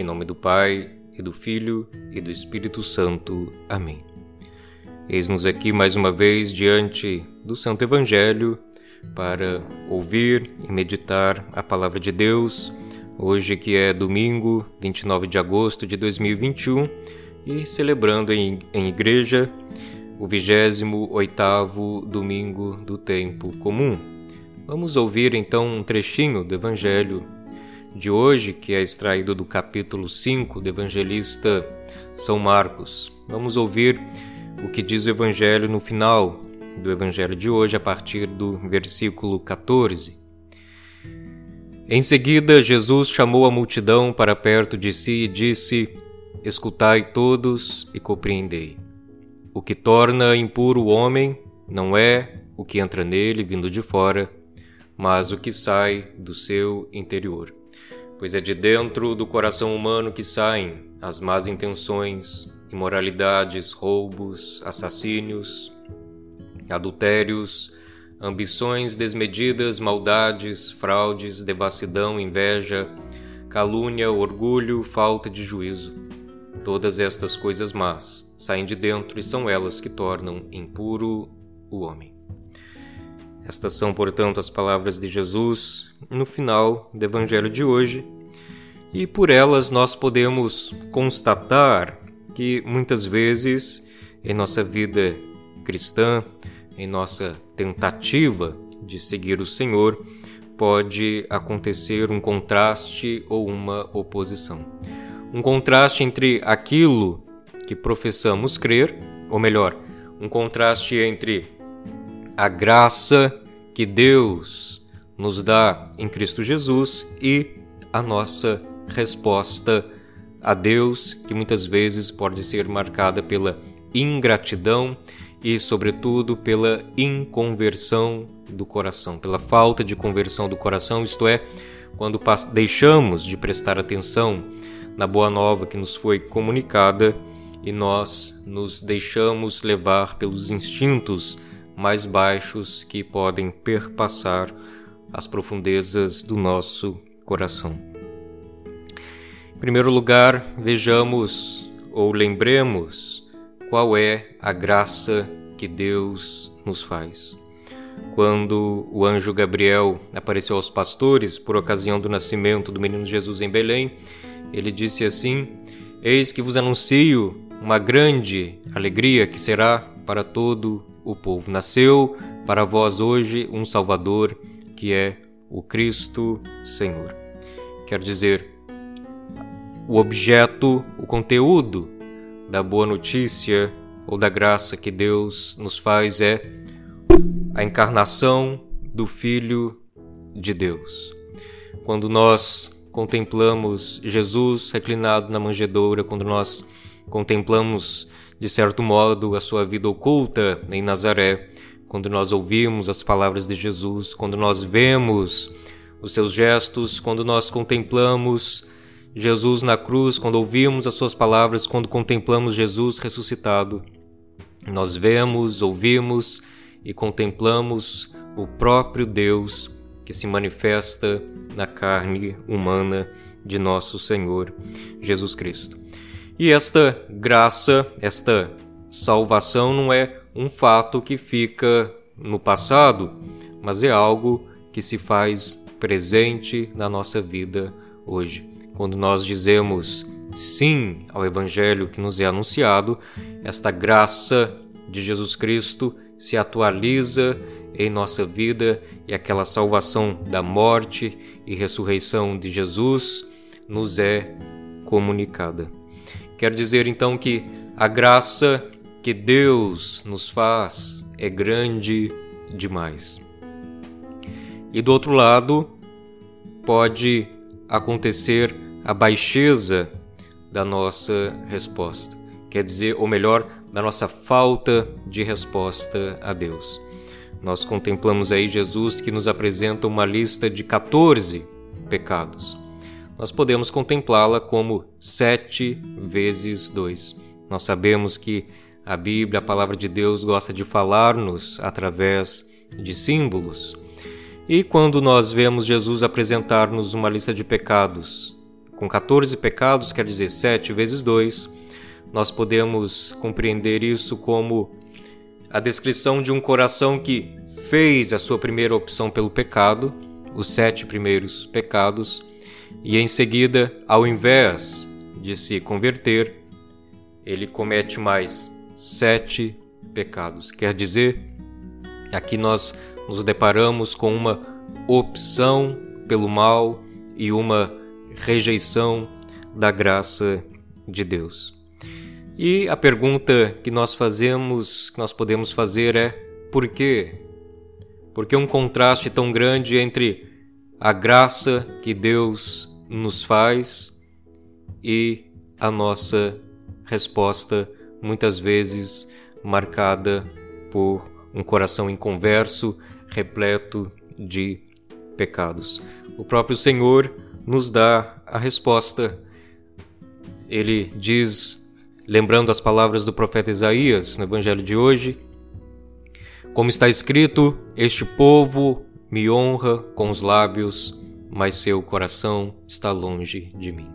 Em nome do Pai, e do Filho, e do Espírito Santo. Amém. Eis-nos aqui mais uma vez diante do Santo Evangelho para ouvir e meditar a palavra de Deus, hoje que é domingo, 29 de agosto de 2021, e celebrando em, em igreja o 28º domingo do tempo comum. Vamos ouvir então um trechinho do Evangelho de hoje, que é extraído do capítulo 5 do evangelista São Marcos. Vamos ouvir o que diz o Evangelho no final do Evangelho de hoje, a partir do versículo 14. Em seguida, Jesus chamou a multidão para perto de si e disse: Escutai todos e compreendei. O que torna impuro o homem não é o que entra nele vindo de fora, mas o que sai do seu interior pois é de dentro do coração humano que saem as más intenções, imoralidades, roubos, assassínios, adultérios, ambições desmedidas, maldades, fraudes, devassidão, inveja, calúnia, orgulho, falta de juízo. Todas estas coisas más saem de dentro e são elas que tornam impuro o homem. Estas são, portanto, as palavras de Jesus no final do Evangelho de hoje, e por elas nós podemos constatar que muitas vezes em nossa vida cristã, em nossa tentativa de seguir o Senhor, pode acontecer um contraste ou uma oposição. Um contraste entre aquilo que professamos crer, ou melhor, um contraste entre a graça que Deus nos dá em Cristo Jesus e a nossa resposta a Deus, que muitas vezes pode ser marcada pela ingratidão e, sobretudo, pela inconversão do coração, pela falta de conversão do coração, isto é, quando deixamos de prestar atenção na boa nova que nos foi comunicada e nós nos deixamos levar pelos instintos mais baixos que podem perpassar as profundezas do nosso coração. Em primeiro lugar, vejamos ou lembremos qual é a graça que Deus nos faz. Quando o anjo Gabriel apareceu aos pastores por ocasião do nascimento do menino Jesus em Belém, ele disse assim: Eis que vos anuncio uma grande alegria que será para todo o povo. Nasceu para vós hoje um Salvador, que é o Cristo Senhor. Quer dizer, o objeto, o conteúdo da boa notícia ou da graça que Deus nos faz é a encarnação do Filho de Deus. Quando nós contemplamos Jesus reclinado na manjedoura, quando nós contemplamos de certo modo, a sua vida oculta em Nazaré, quando nós ouvimos as palavras de Jesus, quando nós vemos os seus gestos, quando nós contemplamos Jesus na cruz, quando ouvimos as suas palavras, quando contemplamos Jesus ressuscitado. Nós vemos, ouvimos e contemplamos o próprio Deus que se manifesta na carne humana de nosso Senhor Jesus Cristo. E esta graça, esta salvação não é um fato que fica no passado, mas é algo que se faz presente na nossa vida hoje. Quando nós dizemos sim ao Evangelho que nos é anunciado, esta graça de Jesus Cristo se atualiza em nossa vida e aquela salvação da morte e ressurreição de Jesus nos é comunicada. Quer dizer então que a graça que Deus nos faz é grande demais. E do outro lado, pode acontecer a baixeza da nossa resposta, quer dizer, ou melhor, da nossa falta de resposta a Deus. Nós contemplamos aí Jesus que nos apresenta uma lista de 14 pecados nós podemos contemplá-la como sete vezes dois. Nós sabemos que a Bíblia, a palavra de Deus, gosta de falar-nos através de símbolos. E quando nós vemos Jesus apresentar-nos uma lista de pecados com 14 pecados, quer dizer 7 vezes 2, nós podemos compreender isso como a descrição de um coração que fez a sua primeira opção pelo pecado, os sete primeiros pecados, e em seguida, ao invés de se converter, ele comete mais sete pecados. Quer dizer, aqui nós nos deparamos com uma opção pelo mal e uma rejeição da graça de Deus. E a pergunta que nós fazemos, que nós podemos fazer é: por quê? Por que um contraste tão grande entre a graça que Deus nos faz e a nossa resposta, muitas vezes marcada por um coração inconverso, repleto de pecados. O próprio Senhor nos dá a resposta. Ele diz, lembrando as palavras do profeta Isaías no evangelho de hoje, como está escrito: Este povo me honra com os lábios, mas seu coração está longe de mim.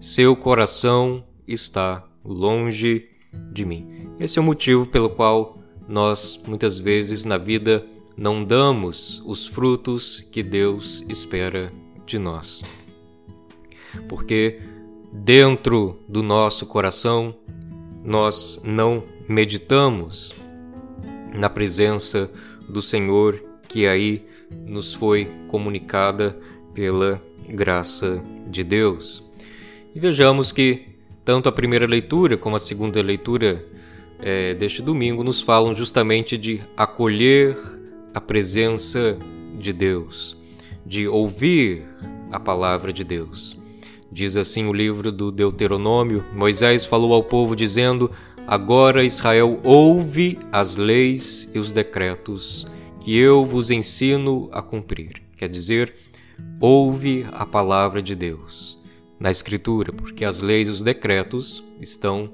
Seu coração está longe de mim. Esse é o motivo pelo qual nós, muitas vezes na vida, não damos os frutos que Deus espera de nós. Porque dentro do nosso coração nós não meditamos na presença do Senhor que aí nos foi comunicada pela graça de Deus. E vejamos que tanto a primeira leitura como a segunda leitura é, deste domingo nos falam justamente de acolher a presença de Deus, de ouvir a palavra de Deus. Diz assim o livro do Deuteronômio: Moisés falou ao povo, dizendo: Agora Israel ouve as leis e os decretos que eu vos ensino a cumprir. Quer dizer, ouve a palavra de Deus na Escritura, porque as leis e os decretos estão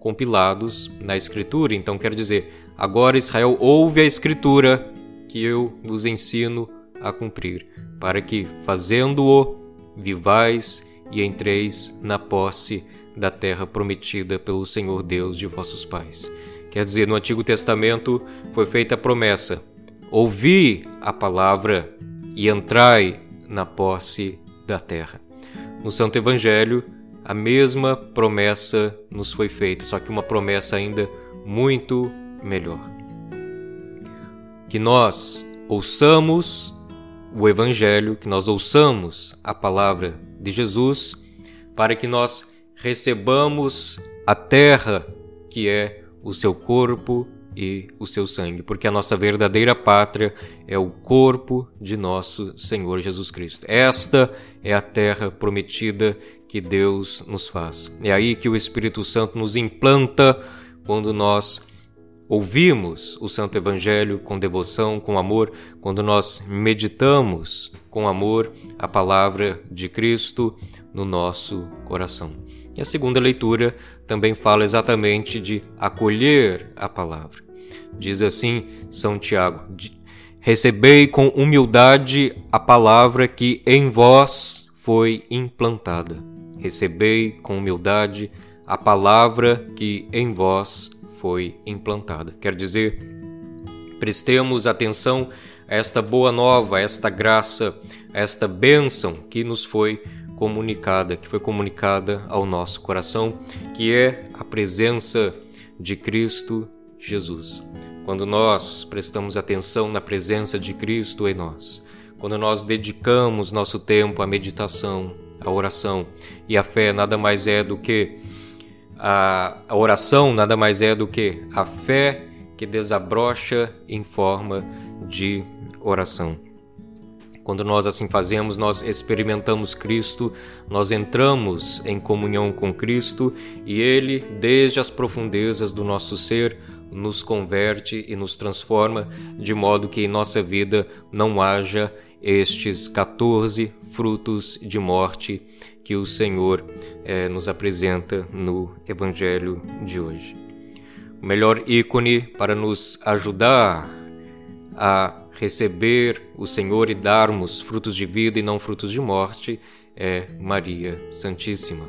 compilados na Escritura. Então, quer dizer, agora Israel ouve a Escritura que eu vos ensino a cumprir, para que, fazendo-o, vivais e entreis na posse da terra prometida pelo Senhor Deus de vossos pais. Quer dizer, no Antigo Testamento foi feita a promessa: ouvi a palavra e entrai na posse da terra. No Santo Evangelho, a mesma promessa nos foi feita, só que uma promessa ainda muito melhor. Que nós ouçamos o Evangelho, que nós ouçamos a palavra de Jesus, para que nós recebamos a terra que é o seu corpo e o seu sangue, porque a nossa verdadeira pátria é o corpo de nosso Senhor Jesus Cristo. Esta é a terra prometida que Deus nos faz. É aí que o Espírito Santo nos implanta quando nós ouvimos o Santo Evangelho com devoção, com amor, quando nós meditamos com amor a palavra de Cristo no nosso coração. E a segunda leitura também fala exatamente de acolher a palavra. Diz assim São Tiago: Recebei com humildade a palavra que em vós foi implantada. Recebei com humildade a palavra que em vós foi implantada. Quer dizer, prestemos atenção a esta boa nova, a esta graça, a esta bênção que nos foi comunicada, que foi comunicada ao nosso coração, que é a presença de Cristo Jesus. Quando nós prestamos atenção na presença de Cristo em nós, quando nós dedicamos nosso tempo à meditação, à oração, e a fé nada mais é do que a, a oração, nada mais é do que a fé que desabrocha em forma de oração. Quando nós assim fazemos, nós experimentamos Cristo, nós entramos em comunhão com Cristo e Ele, desde as profundezas do nosso ser, nos converte e nos transforma, de modo que em nossa vida não haja estes 14 frutos de morte que o Senhor eh, nos apresenta no Evangelho de hoje. O melhor ícone para nos ajudar a receber o Senhor e darmos frutos de vida e não frutos de morte é Maria Santíssima.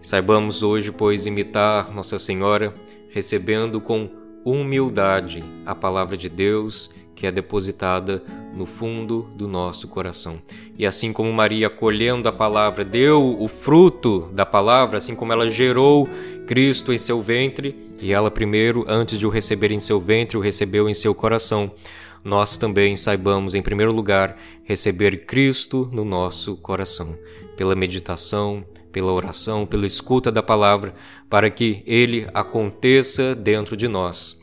Saibamos hoje, pois, imitar Nossa Senhora, recebendo com humildade a palavra de Deus que é depositada no fundo do nosso coração. E assim como Maria, acolhendo a palavra, deu o fruto da palavra, assim como ela gerou Cristo em seu ventre, e ela primeiro, antes de o receber em seu ventre, o recebeu em seu coração, nós também saibamos, em primeiro lugar, receber Cristo no nosso coração, pela meditação, pela oração, pela escuta da palavra, para que ele aconteça dentro de nós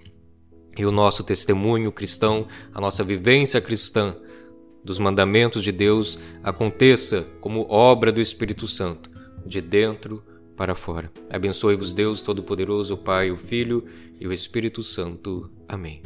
e o nosso testemunho cristão, a nossa vivência cristã dos mandamentos de Deus aconteça como obra do Espírito Santo, de dentro para fora. Abençoe-vos Deus Todo-Poderoso, o Pai, o Filho e o Espírito Santo. Amém.